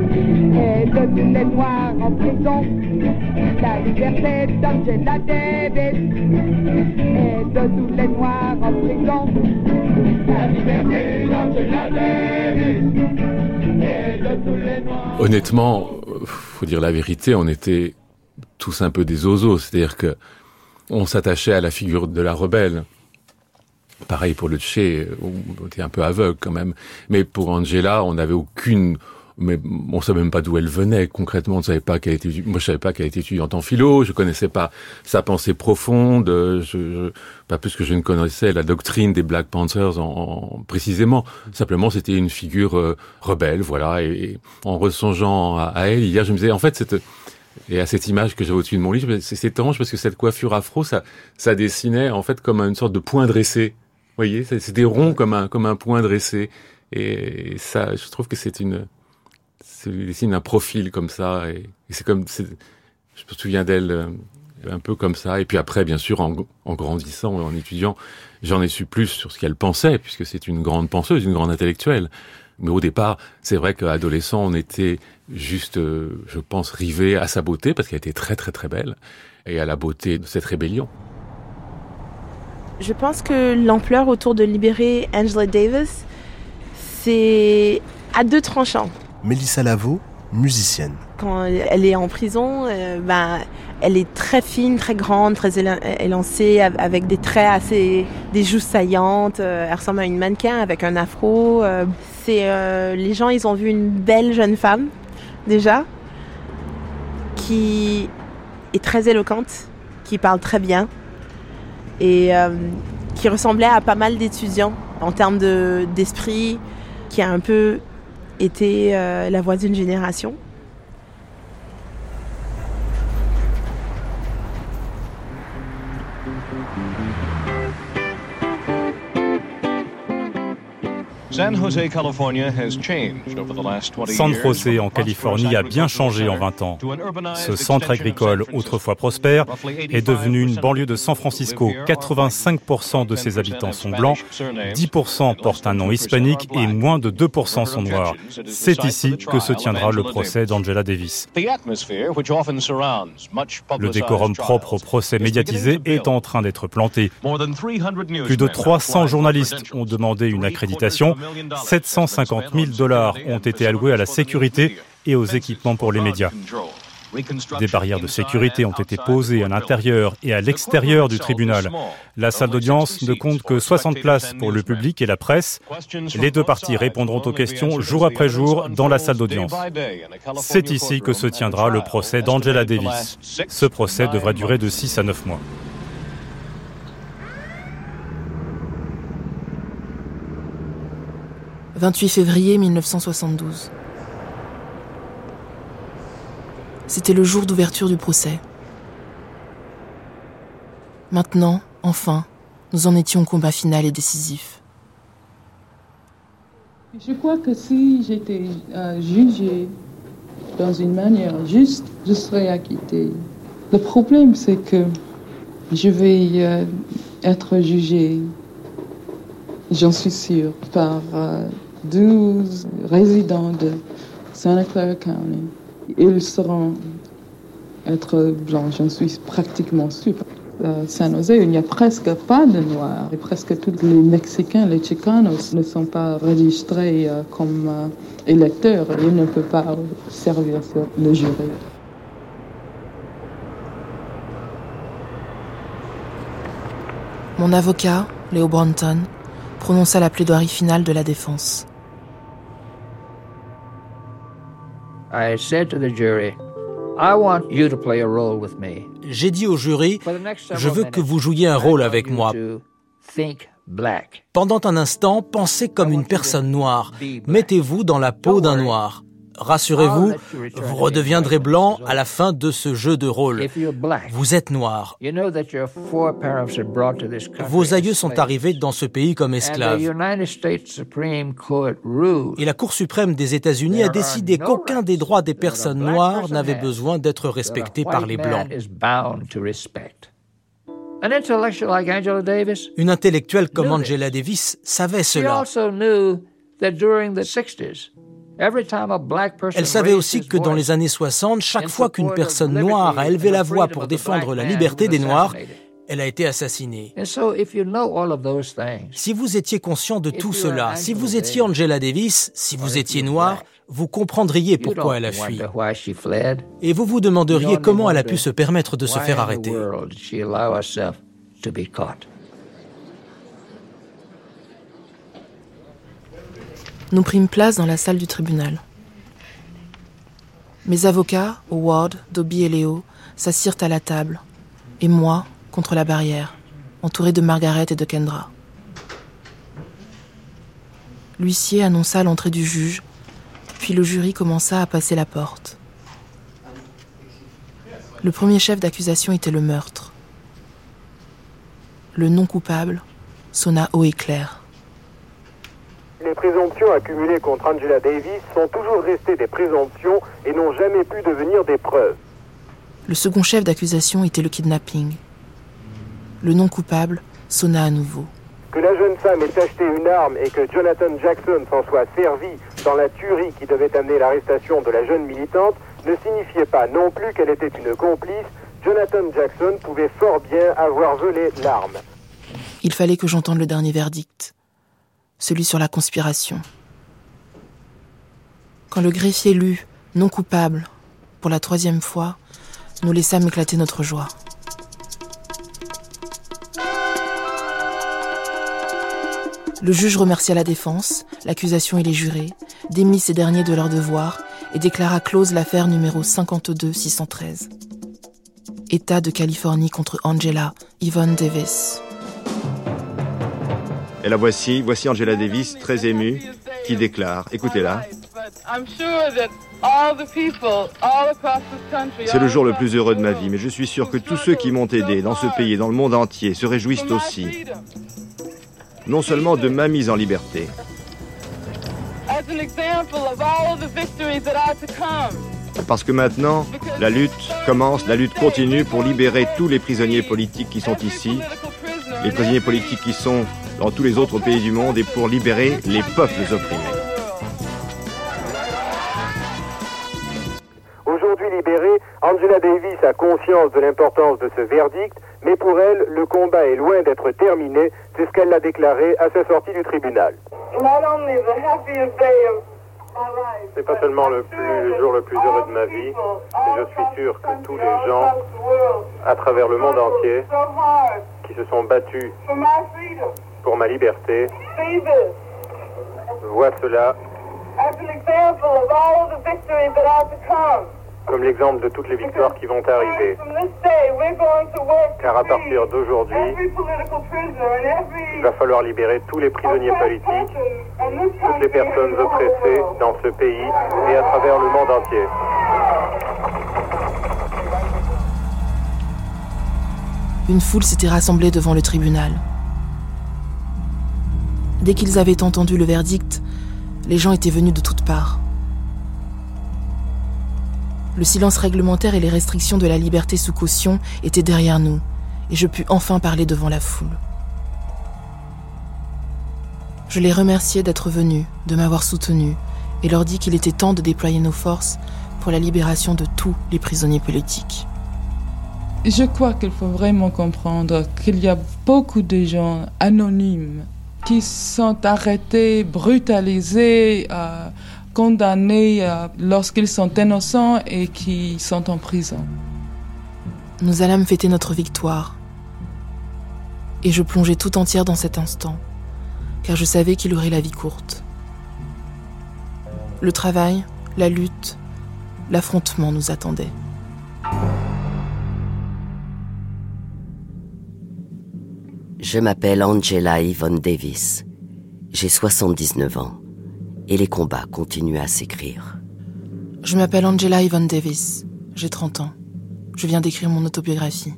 Honnêtement, faut dire la vérité, on était tous un peu des oiseaux, c'est-à-dire que on s'attachait à la figure de la rebelle. Pareil pour le Che, on était un peu aveugle quand même. Mais pour Angela, on n'avait aucune mais on savait même pas d'où elle venait concrètement. On ne savait pas qu'elle était. Moi, je savais pas qu'elle était étudiante en philo. Je connaissais pas sa pensée profonde. Je, pas plus que je ne connaissais la doctrine des Black Panthers en, précisément. Simplement, c'était une figure euh, rebelle, voilà. Et, en ressongeant à, à, elle hier, je me disais, en fait, cette et à cette image que j'avais au-dessus de mon lit, c'est étrange parce que cette coiffure afro, ça, ça dessinait en fait comme une sorte de point dressé. Vous voyez, c'était rond comme un, comme un point dressé. Et ça, je trouve que c'est une, c'est dessine un profil comme ça. Et, c'est comme, je me souviens d'elle euh, un peu comme ça. Et puis après, bien sûr, en, en grandissant, en étudiant, j'en ai su plus sur ce qu'elle pensait, puisque c'est une grande penseuse, une grande intellectuelle. Mais au départ, c'est vrai qu'adolescent, on était juste, euh, je pense, rivé à sa beauté, parce qu'elle était très très très belle, et à la beauté de cette rébellion. Je pense que l'ampleur autour de libérer Angela Davis, c'est à deux tranchants. Mélissa Lavo, musicienne. Quand elle est en prison, euh, ben, elle est très fine, très grande, très élancée, avec des traits assez, des joues saillantes. Euh, elle ressemble à une mannequin avec un afro. c'est les gens, ils ont vu une belle jeune femme déjà, qui est très éloquente, qui parle très bien et euh, qui ressemblait à pas mal d'étudiants en termes d'esprit, qui a un peu été euh, la voix d'une génération. San José en Californie a bien changé en 20 ans. Ce centre agricole, autrefois prospère, est devenu une banlieue de San Francisco. 85% de ses habitants sont blancs, 10% portent un nom hispanique et moins de 2% sont noirs. C'est ici que se tiendra le procès d'Angela Davis. Le décorum propre au procès médiatisé est en train d'être planté. Plus de 300 journalistes ont demandé une accréditation 750 000 dollars ont été alloués à la sécurité et aux équipements pour les médias. Des barrières de sécurité ont été posées à l'intérieur et à l'extérieur du tribunal. La salle d'audience ne compte que 60 places pour le public et la presse. Les deux parties répondront aux questions jour après jour dans la salle d'audience. C'est ici que se tiendra le procès d'Angela Davis. Ce procès devrait durer de 6 à 9 mois. 28 février 1972. C'était le jour d'ouverture du procès. Maintenant, enfin, nous en étions au combat final et décisif. Je crois que si j'étais euh, jugée dans une manière juste, je serais acquittée. Le problème, c'est que je vais euh, être jugée, j'en suis sûre, par euh, 12 résidents de Santa Clara County. Ils seront être blancs, j'en suis pratiquement sûre. À San Jose, il n'y a presque pas de Noirs. Et presque tous les Mexicains, les Chicanos, ne sont pas registrés euh, comme euh, électeurs. Ils ne peuvent pas servir sur le jury. Mon avocat, Léo Branton, prononça la plaidoirie finale de la défense. J'ai dit au jury, je veux que vous jouiez un rôle avec moi. Pendant un instant, pensez comme une personne noire. Mettez-vous dans la peau d'un noir. Rassurez-vous, vous redeviendrez blanc à la fin de ce jeu de rôle. Vous êtes noir. Vos aïeux sont arrivés dans ce pays comme esclaves. Et la Cour suprême des États-Unis a décidé qu'aucun des droits des personnes noires n'avait besoin d'être respecté par les blancs. Une intellectuelle comme Angela Davis savait cela. Elle savait aussi que dans les années 60, chaque fois qu'une personne noire a élevé la voix pour défendre la liberté des Noirs, elle a été assassinée. Si vous étiez conscient de tout cela, si vous étiez Angela Davis, si vous étiez noir, vous comprendriez pourquoi elle a fui. Et vous vous demanderiez comment elle a pu se permettre de se faire arrêter. Nous prîmes place dans la salle du tribunal. Mes avocats, Howard, Dobby et Léo, s'assirent à la table, et moi, contre la barrière, entouré de Margaret et de Kendra. L'huissier annonça l'entrée du juge, puis le jury commença à passer la porte. Le premier chef d'accusation était le meurtre. Le non coupable sonna haut et clair. Les présomptions accumulées contre Angela Davis sont toujours restées des présomptions et n'ont jamais pu devenir des preuves. Le second chef d'accusation était le kidnapping. Le non coupable sonna à nouveau. Que la jeune femme ait acheté une arme et que Jonathan Jackson s'en soit servi dans la tuerie qui devait amener l'arrestation de la jeune militante ne signifiait pas non plus qu'elle était une complice. Jonathan Jackson pouvait fort bien avoir volé l'arme. Il fallait que j'entende le dernier verdict, celui sur la conspiration. Quand le greffier lut non coupable pour la troisième fois, nous laissâmes éclater notre joie. Le juge remercia la défense, l'accusation et les jurés, démit ces derniers de leur devoir et déclara close l'affaire numéro 52613. État de Californie contre Angela Yvonne Davis. Et la voici, voici Angela Davis, très émue, qui déclare, écoutez-la. C'est le jour le plus heureux de ma vie, mais je suis sûr que tous ceux qui m'ont aidé dans ce pays et dans le monde entier se réjouissent aussi, non seulement de ma mise en liberté, parce que maintenant, la lutte commence, la lutte continue pour libérer tous les prisonniers politiques qui sont ici, les prisonniers politiques qui sont dans tous les autres pays du monde et pour libérer les peuples opprimés. Aujourd'hui libérée, Angela Davis a conscience de l'importance de ce verdict, mais pour elle, le combat est loin d'être terminé, c'est ce qu'elle a déclaré à sa sortie du tribunal. C'est pas seulement le, plus, jour le plus heureux de ma vie, mais je suis sûr que tous les gens à travers le monde entier qui se sont battus pour ma liberté voient cela comme l'exemple de toutes les victoires qui vont arriver. Car à partir d'aujourd'hui, il va falloir libérer tous les prisonniers politiques, toutes les personnes oppressées dans ce pays et à travers le monde entier. Une foule s'était rassemblée devant le tribunal. Dès qu'ils avaient entendu le verdict, les gens étaient venus de toutes parts. Le silence réglementaire et les restrictions de la liberté sous caution étaient derrière nous, et je pus enfin parler devant la foule. Je les remerciais d'être venus, de m'avoir soutenu, et leur dis qu'il était temps de déployer nos forces pour la libération de tous les prisonniers politiques. Je crois qu'il faut vraiment comprendre qu'il y a beaucoup de gens anonymes qui sont arrêtés, brutalisés, euh, condamnés euh, lorsqu'ils sont innocents et qui sont en prison. Nous allâmes fêter notre victoire. Et je plongeais tout entière dans cet instant, car je savais qu'il aurait la vie courte. Le travail, la lutte, l'affrontement nous attendaient. Je m'appelle Angela Yvonne Davis. J'ai 79 ans et les combats continuent à s'écrire. Je m'appelle Angela Yvonne Davis. J'ai 30 ans. Je viens d'écrire mon autobiographie.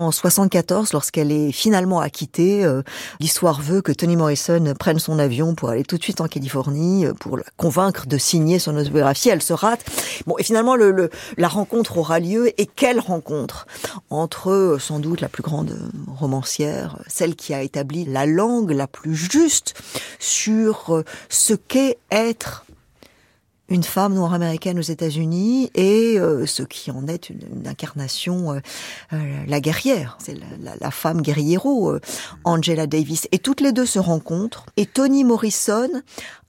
En 74, lorsqu'elle est finalement acquittée, euh, l'histoire veut que Toni Morrison prenne son avion pour aller tout de suite en Californie euh, pour la convaincre de signer son autobiographie. Elle se rate. Bon, et finalement, le, la rencontre aura lieu. Et quelle rencontre? Entre euh, sans doute la plus grande romancière, celle qui a établi la langue la plus juste sur ce qu'est être une femme noire américaine aux États-Unis et euh, ce qui en est une, incarnation, euh, euh, la guerrière, c'est la, la, femme guerriero, Angela Davis. Et toutes les deux se rencontrent et Toni Morrison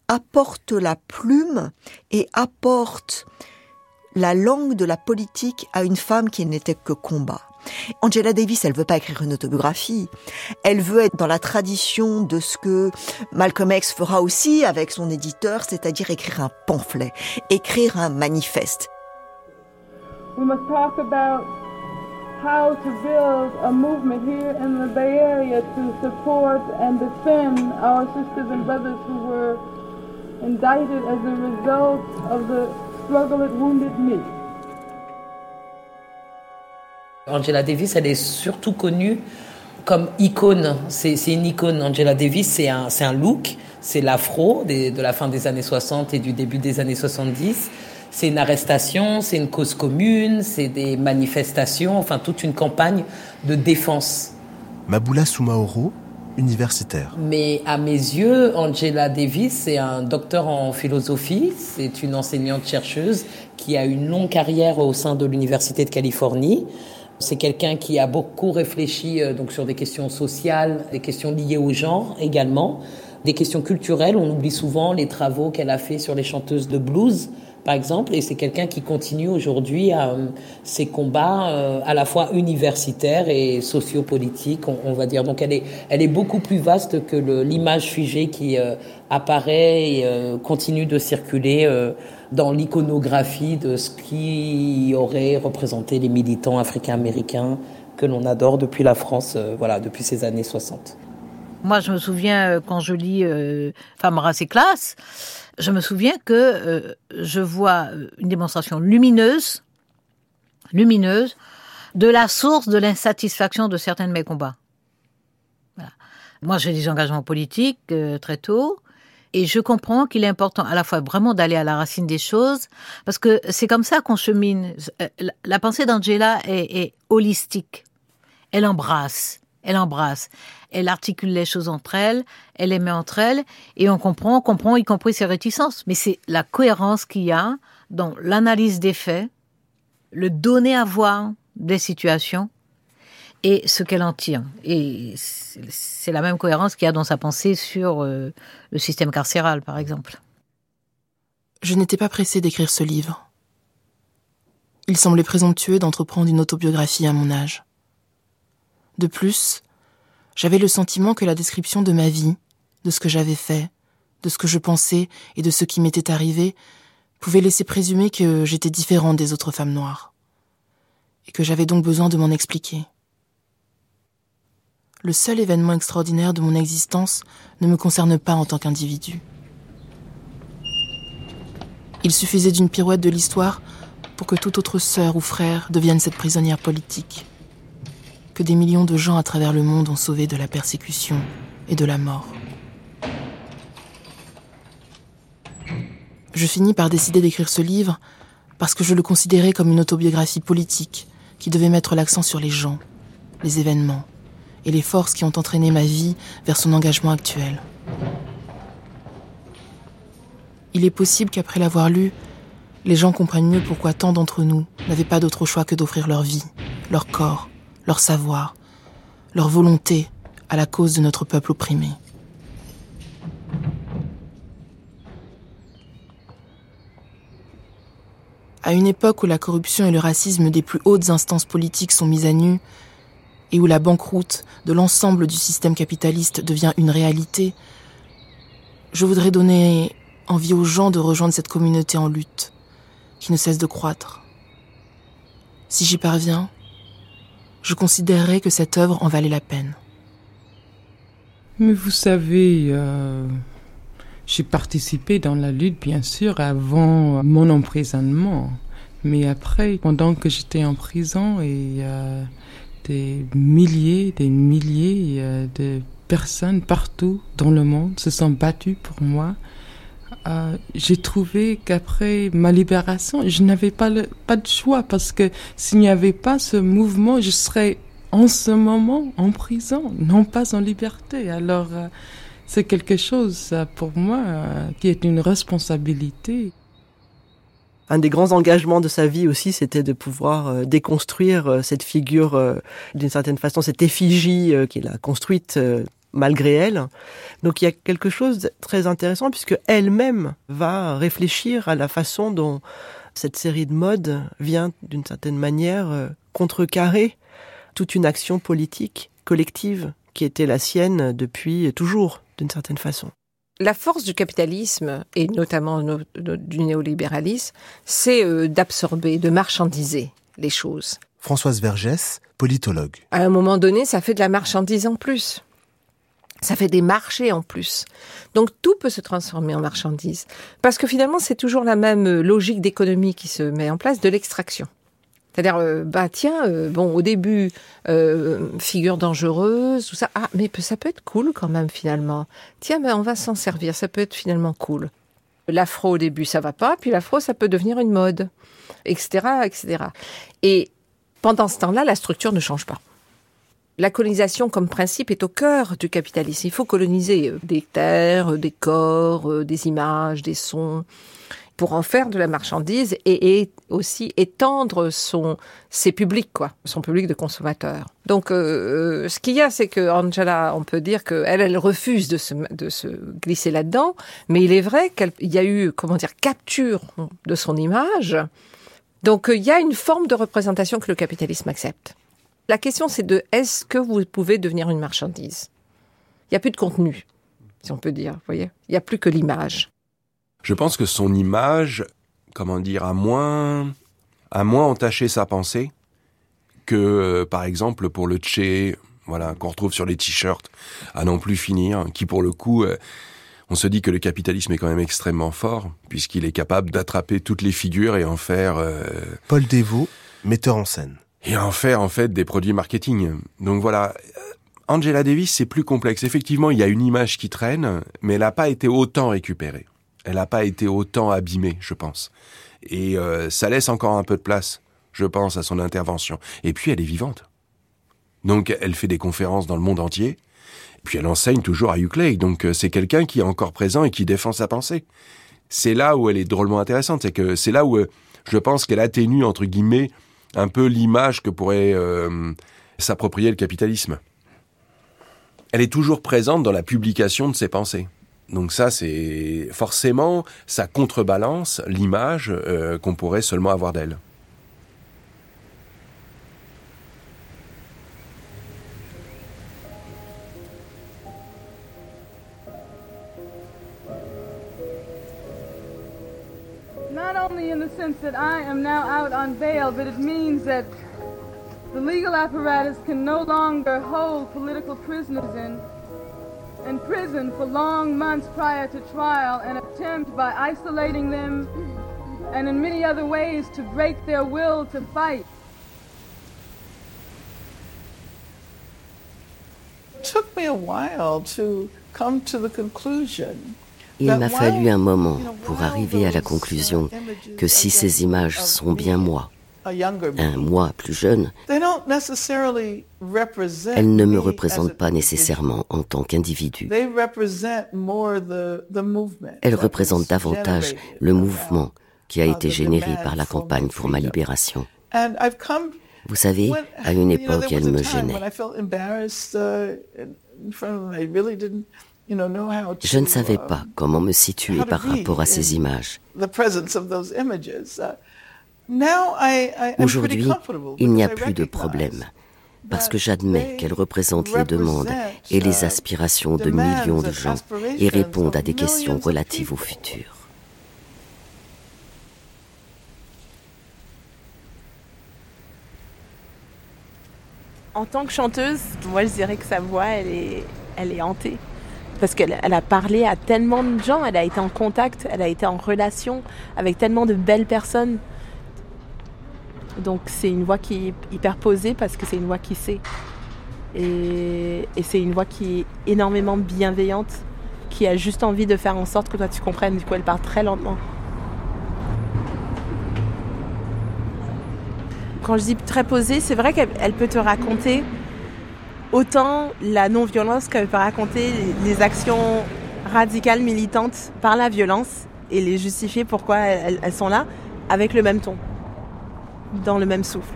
apporte la plume et apporte la langue de la politique à une femme qui n'était que combat. Angela Davis, elle veut pas écrire une autobiographie. Elle veut être dans la tradition de ce que Malcolm X fera aussi avec son éditeur, c'est-à-dire écrire un pamphlet, écrire un manifeste. We must talk about how to build a movement here in the Bay Area to support and defend our sisters and brothers who were indicted as a result of the struggle at Wounded Knee. Angela Davis, elle est surtout connue comme icône. C'est une icône. Angela Davis, c'est un, un look, c'est l'afro de la fin des années 60 et du début des années 70. C'est une arrestation, c'est une cause commune, c'est des manifestations, enfin toute une campagne de défense. Maboula Soumaoro, universitaire. Mais à mes yeux, Angela Davis, c'est un docteur en philosophie, c'est une enseignante chercheuse qui a une longue carrière au sein de l'Université de Californie. C'est quelqu'un qui a beaucoup réfléchi euh, donc sur des questions sociales, des questions liées au genre également, des questions culturelles. On oublie souvent les travaux qu'elle a fait sur les chanteuses de blues, par exemple, et c'est quelqu'un qui continue aujourd'hui euh, ses combats euh, à la fois universitaires et sociopolitiques, on, va dire. Donc elle est, elle est beaucoup plus vaste que l'image figée qui apparaît et continue de circuler dans l'iconographie de ce qui aurait représenté les militants africains-américains que l'on adore depuis la France, euh, voilà, depuis ces années 60. Moi, je me souviens, euh, quand je lis euh, Femme, race et classe, je me souviens que je vois une démonstration lumineuse, lumineuse, de la source de l'insatisfaction de certains de mes combats. Moi, j'ai des engagements politiques très tôt. Et je comprends qu'il est important à la fois vraiment d'aller à la racine des choses, parce que c'est comme ça qu'on chemine. Euh, la pensée d'Angela est, holistique. Elle embrasse, elle embrasse, elle articule les choses entre elles, elle les met entre elles, et on comprend, on comprend y compris ses réticences. Mais c'est la cohérence qu'il y a dans l'analyse des faits, le donner à voir des situations, et ce qu'elle en tire. Et c'est la même cohérence qu'il y a dans sa pensée sur euh, le système carcéral, par exemple. Je n'étais pas pressée d'écrire ce livre. Il semblait présomptueux d'entreprendre une autobiographie à mon âge. De plus, j'avais le sentiment que la description de ma vie, de ce que j'avais fait, de ce que je pensais et de ce qui m'était arrivé pouvait laisser présumer que j'étais différente des autres femmes noires, et que j'avais donc besoin de m'en expliquer. Le seul événement extraordinaire de mon existence ne me concerne pas en tant qu'individu. Il suffisait d'une pirouette de l'histoire pour que toute autre sœur ou frère devienne cette prisonnière politique, des millions de gens à travers le monde ont sauvé de la persécution et de la mort. Je finis par décider d'écrire ce livre parce que je le considérais comme une autobiographie politique qui devait mettre l'accent sur les gens, les événements, et les forces qui ont entraîné ma vie vers son engagement actuel. Il est possible qu'après l'avoir lu, les gens comprennent mieux pourquoi tant d'entre nous n'avaient pas d'autre choix que d'offrir leur vie, leur corps, leur savoir, leur volonté à la cause de notre peuple opprimé. À une époque où la corruption et le racisme des plus hautes instances politiques sont mis à nu, et où la banqueroute de l'ensemble du système capitaliste devient une réalité, je voudrais donner envie aux gens de rejoindre cette communauté en lutte, qui ne cesse de croître. Si j'y parviens, je considérerais que cette œuvre en valait la peine. Mais vous savez, euh, j'ai participé dans la lutte, bien sûr, avant mon emprisonnement. Mais après, pendant que j'étais en prison et des milliers, des milliers euh, de personnes partout dans le monde se sont battues pour moi. Euh, j'ai trouvé qu'après ma libération, je n'avais pas, pas de choix parce que s'il n'y avait pas ce mouvement, je serais en ce moment en prison, non pas en liberté. Alors, euh, c'est quelque chose pour moi qui est une responsabilité un des grands engagements de sa vie aussi, c'était de pouvoir euh, déconstruire euh, cette figure, euh, d'une certaine façon, cette effigie qu'il a construite malgré elle. Donc il y a quelque chose de très intéressant puisque elle-même va réfléchir à la façon dont Cette série de modes vient d'une certaine manière euh, contrecarrer toute une action politique collective qui était la sienne depuis toujours, d'une certaine façon. La force du capitalisme, et notamment du néolibéralisme, c'est euh, d'absorber, de marchandiser les choses. Françoise Vergès, politologue. À un moment donné, ça fait de la marchandise en plus. Ça fait des marchés en plus. Donc tout peut se transformer en marchandise. Parce que finalement, c'est toujours la même euh, logique d'économie qui se met en place de l'extraction. C'est-à-dire, euh, bah tiens, euh, bon, au début, figure dangereuse, tout ça. Ah, mais ça peut être cool quand même finalement. Tiens, mais on va s'en servir, ça peut être finalement cool. L'afro au début, ça va pas, puis l'afro, ça peut devenir une mode, etc., etc. Et pendant ce temps-là, la structure ne change pas. La colonisation comme principe est au cœur du capitalisme. Il faut coloniser euh, des terres, euh, des corps, euh, des images, des sons pour en faire de la marchandise et, aussi étendre son ses publics quoi, son public de consommateurs. Donc ce qu'il y a c'est que Angela, on peut dire qu'elle elle refuse de se de se glisser là-dedans, mais il est vrai qu'il y a eu comment dire capture de son image. Donc il y a une forme de représentation que le capitalisme accepte. La question, c'est de est-ce que vous pouvez devenir une marchandise? Il n'y a plus de contenu, si on peut dire. Vous voyez Il n'y a plus que l'image. Je pense que son image, comment dire, a moins, a moins entaché sa pensée que, euh, par exemple, pour le Che, voilà, qu'on retrouve sur les t-shirts, à non plus finir, qui pour le coup, euh, on se dit que le capitalisme est quand même extrêmement fort, puisqu'il est capable d'attraper toutes les figures et en faire... Euh, Paul Devaux, metteur en scène et en faire en fait des produits marketing. Donc voilà, Angela Davis c'est plus complexe. Effectivement, il y a une image qui traîne, mais elle n'a pas été autant récupérée. Elle n'a pas été autant abîmée, je pense. Et euh, ça laisse encore un peu de place, je pense, à son intervention. Et puis elle est vivante. Donc elle fait des conférences dans le monde entier. Puis elle enseigne toujours à UCLA. Donc euh, c'est quelqu'un qui est encore présent et qui défend sa pensée. C'est là où elle est drôlement intéressante. C'est que c'est là où euh, je pense qu'elle atténue entre guillemets un peu l'image que pourrait euh, s'approprier le capitalisme. Elle est toujours présente dans la publication de ses pensées. Donc ça, c'est forcément, ça contrebalance l'image euh, qu'on pourrait seulement avoir d'elle. Sense that I am now out on bail, but it means that the legal apparatus can no longer hold political prisoners in, in prison for long months prior to trial and attempt by isolating them and in many other ways to break their will to fight. It took me a while to come to the conclusion Il m'a fallu un moment pour arriver à la conclusion que si ces images sont bien moi, un moi plus jeune, elles ne me représentent pas nécessairement en tant qu'individu. Elles représentent davantage le mouvement qui a été généré par la campagne pour ma libération. Vous savez, à une époque, elle me gênait. Je ne savais pas comment me situer par rapport à ces images. Aujourd'hui, il n'y a plus de problème, parce que j'admets qu'elles représentent les demandes et les aspirations de millions de gens et répondent à des questions relatives au futur. En tant que chanteuse, moi je dirais que sa voix, elle est, elle est hantée parce qu'elle a parlé à tellement de gens, elle a été en contact, elle a été en relation avec tellement de belles personnes. Donc c'est une voix qui est hyper posée parce que c'est une voix qui sait. Et, c'est une voix qui est énormément bienveillante, qui a juste envie de faire en sorte que toi tu comprennes. Du coup, elle parle très lentement. Quand je dis très posée, c'est vrai qu'elle peut te raconter autant la non-violence qu'elle peut raconter les actions radicales militantes par la violence et les justifier pourquoi elles, sont là avec le même ton, dans le même souffle,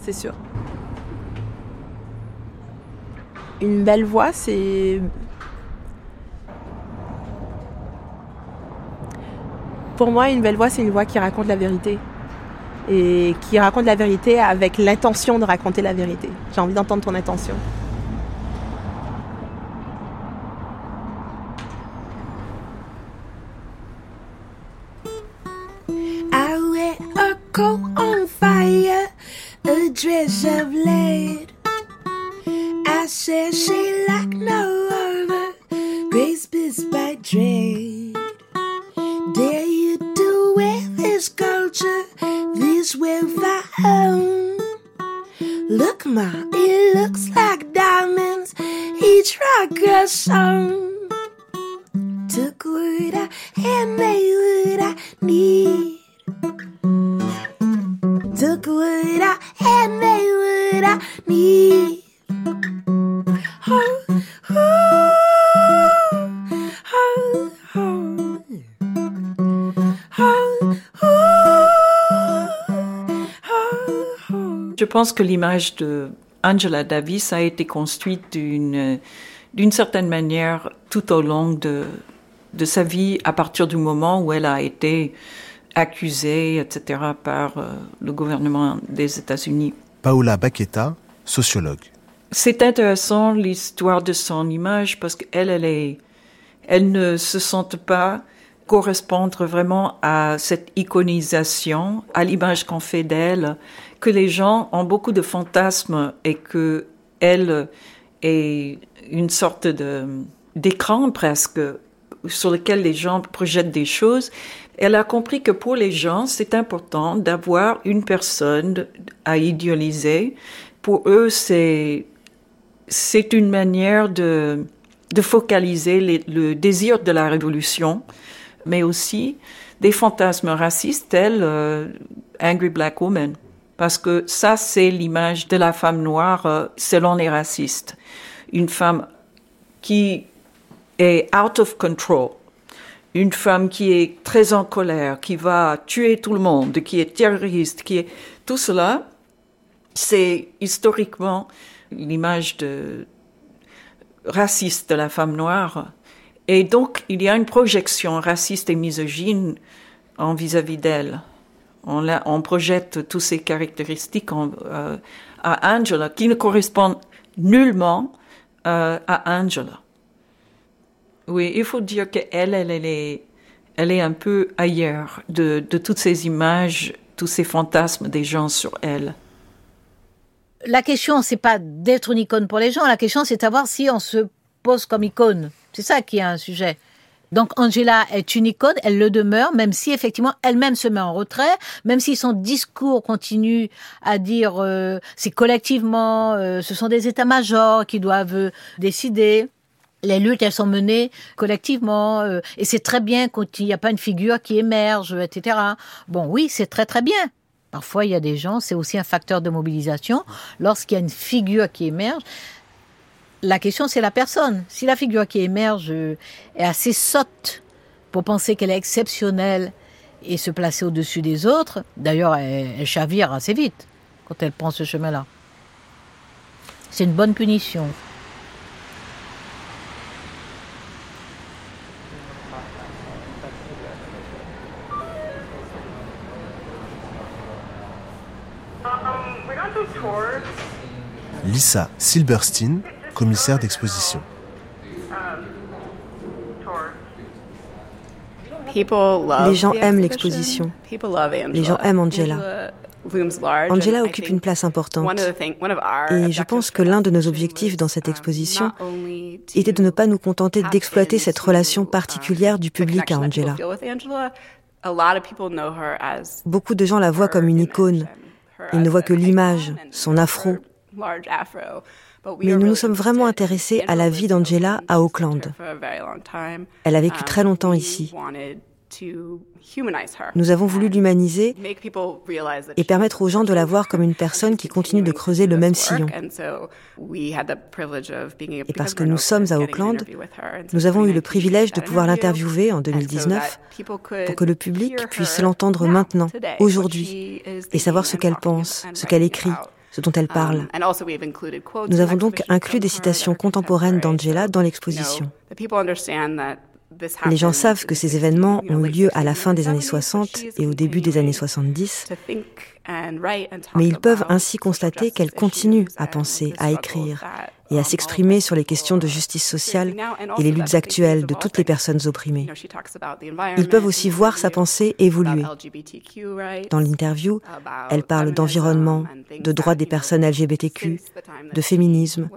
c'est sûr. Une belle voix, c'est Pour moi, une belle voix, c'est une voix qui raconte la vérité. Et qui raconte la vérité avec l'intention de raconter la vérité. J'ai envie d'entendre ton intention. I a coat on fire, a dress of lead. I said she like no other, grace by trade. This culture, this wealth I own? Look, ma, it looks like diamonds, each rock a song. Took what I and made what I need. Took what I and made what I need. Pense que l'image de Angela Davis a été construite d'une d'une certaine manière tout au long de de sa vie à partir du moment où elle a été accusée, etc., par euh, le gouvernement des États-Unis. Paola Baqueta, sociologue. C'est intéressant l'histoire de son image parce qu'elle, elle est, elle ne se sent pas correspondre vraiment à cette iconisation, à l'image qu'on fait d'elle, que les gens ont beaucoup de fantasmes et que elle est une sorte de d'écran presque sur lequel les gens projettent des choses. Elle a compris que pour les gens, c'est important d'avoir une personne à idéaliser. Pour eux, c'est c'est une manière de de focaliser le désir de la révolution, mais aussi des fantasmes racistes tels euh, Angry Black Woman, parce que ça, c'est l'image de la femme noire euh, selon les racistes. Une femme qui est out of control. Une femme qui est très en colère, qui va tuer tout le monde, qui est terroriste, qui est tout cela, c'est historiquement l'image raciste de la femme noire. Et donc, il y a une projection raciste et misogyne en vis-à-vis d'elle. On, projette toutes ces caractéristiques euh, à Angela qui ne correspondent nullement euh, à Angela. Oui, il faut dire qu'elle, elle, elle est, elle est un peu ailleurs de, de toutes ces images, tous ces fantasmes des gens sur elle. La question, c'est pas d'être une icône pour les gens. La question, c'est de savoir si on se pose comme icône. C'est ça qui est un sujet. Donc Angela est une icône, elle le demeure, même si effectivement elle-même se met en retrait, même si son discours continue à dire euh, c'est collectivement, euh, ce sont des états-majors qui doivent euh, décider les luttes, elles sont menées collectivement, euh, et c'est très bien quand il n'y a pas une figure qui émerge, etc. Bon, oui, c'est très très bien. Parfois, il y a des gens, c'est aussi un facteur de mobilisation. Lorsqu'il y a une figure qui émerge, la question, c'est la personne. Si la figure qui émerge euh, est assez sotte pour penser qu'elle est exceptionnelle et se placer au-dessus des autres, d'ailleurs, elle, elle chavire assez vite quand elle prend ce chemin-là. C'est une bonne punition. Lisa Silberstein, commissaire d'exposition. Les gens aiment l'exposition. Les gens aiment Angela. Angela occupe une place importante. Et je pense que l'un de nos objectifs dans cette exposition était de ne pas nous contenter d'exploiter cette relation particulière du public à Angela. Beaucoup de gens la voient comme une icône. Ils ne voient que l'image, son afro. Mais nous nous sommes vraiment intéressés à la vie d'Angela à Auckland. Elle a vécu très longtemps ici. Nous avons voulu l'humaniser et permettre aux gens de la voir comme une personne qui continue de creuser le même sillon. Et parce que nous sommes à Auckland, nous avons eu le privilège de pouvoir l'interviewer en 2019 pour que le public puisse l'entendre maintenant, aujourd'hui, et savoir ce qu'elle pense, ce qu'elle écrit, ce dont elle parle. Nous avons donc inclus des citations contemporaines d'Angela dans l'exposition. Les gens savent que ces événements ont eu lieu à la fin des années 60 et au début des années 70, mais ils peuvent ainsi constater qu'elle continue à penser, à écrire et à s'exprimer sur les questions de justice sociale et les luttes actuelles de toutes les personnes opprimées. Ils peuvent aussi voir sa pensée évoluer. Dans l'interview, elle parle d'environnement, de droits des personnes LGBTQ, de féminisme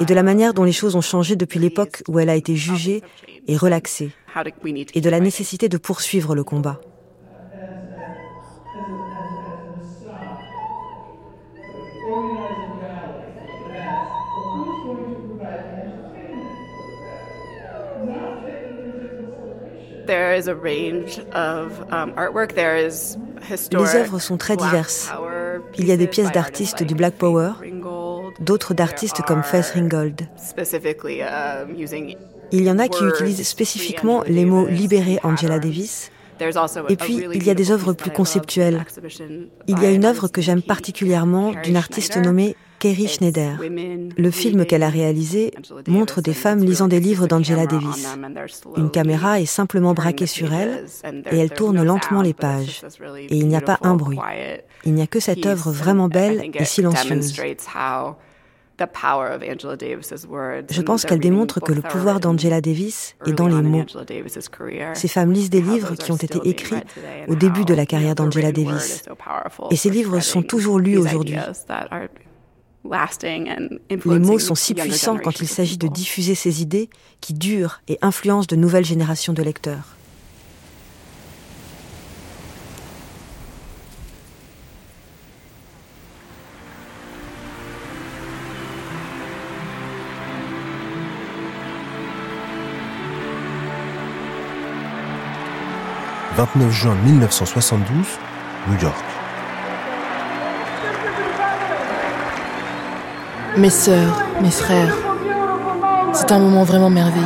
et de la manière dont les choses ont changé depuis l'époque où elle a été jugée et relaxée, et de la nécessité de poursuivre le combat. Les œuvres sont très diverses. Il y a des pièces d'artistes du Black Power, d'autres d'artistes comme Faith Ringgold. Il y en a qui utilisent spécifiquement les mots libérer Angela Davis. Et puis, il y a des œuvres plus conceptuelles. Il y a une œuvre que j'aime particulièrement d'une artiste nommée Kerry Schneider. Le film qu'elle a réalisé montre des femmes lisant des livres d'Angela Davis. Une caméra est simplement braquée sur elle et elle tourne lentement les pages. Et il n'y a pas un bruit. Il n'y a que cette œuvre vraiment belle et silencieuse. Je pense qu'elle démontre que le pouvoir d'Angela Davis est dans les mots. Ces femmes lisent des livres qui ont été écrits au début de la carrière d'Angela Davis. Et ces livres sont toujours lus aujourd'hui. Les mots sont si puissants quand il s'agit de diffuser ces idées qui durent et influencent de nouvelles générations de lecteurs. « 29 juin 1972, New York. Mes sœurs, mes frères, c'est un moment vraiment merveilleux.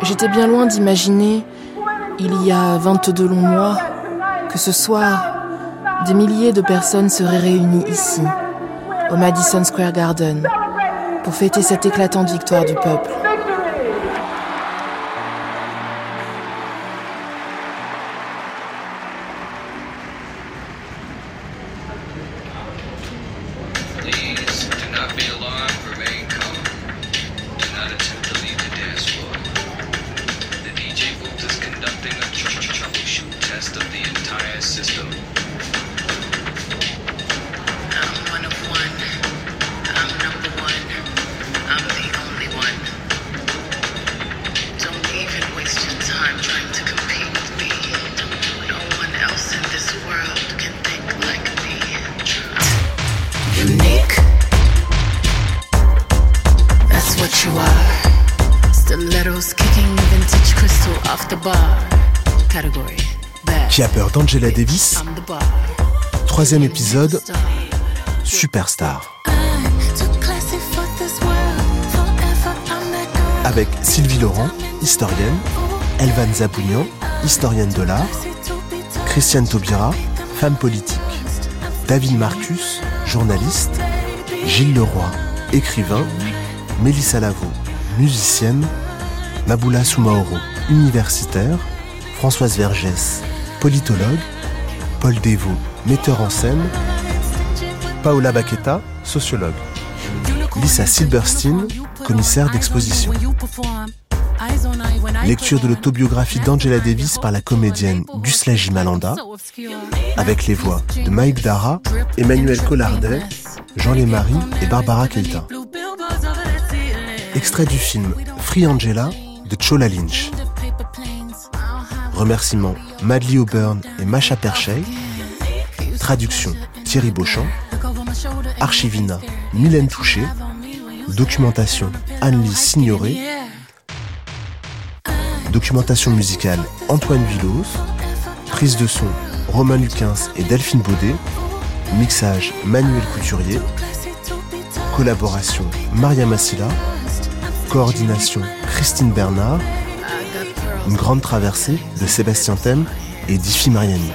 J'étais bien loin d'imaginer, il y a 22 longs mois, que ce soir, des milliers de personnes seraient réunies ici, au Madison Square Garden, pour fêter cette éclatante victoire du peuple. Qui a peur d'Angela Davis Troisième épisode, Superstar. Avec Sylvie Laurent, historienne, Elvan Zabounian, historienne de l'art, Christiane Taubira, femme politique, David Marcus, journaliste, Gilles Leroy, écrivain, Mélissa Lavo, musicienne, Maboula Soumaoro, universitaire, Françoise Vergès, politologue, Paul Devaux, metteur en scène, Paola Baqueta, sociologue, Lisa Silberstein, commissaire d'exposition. Lecture de l'autobiographie d'Angela Davis par la comédienne Guslaji Malanda, avec les voix de Mike Dara, Emmanuel Collardet, Jean Lémarie et Barbara Kelta. Extrait du film Free Angela de Chola Lynch. Remerciements Madly Auburn et Macha Perchey. Traduction Thierry Beauchamp. Archivina Mylène Touché. Documentation Anne-Lise Signoret. Documentation musicale Antoine Villos. Prise de son Romain Luquins et Delphine Baudet. Mixage Manuel Couturier. Collaboration Maria Massila. Coordination Christine Bernard. Une grande traversée de Sébastien Thème et d'Ifi Mariani.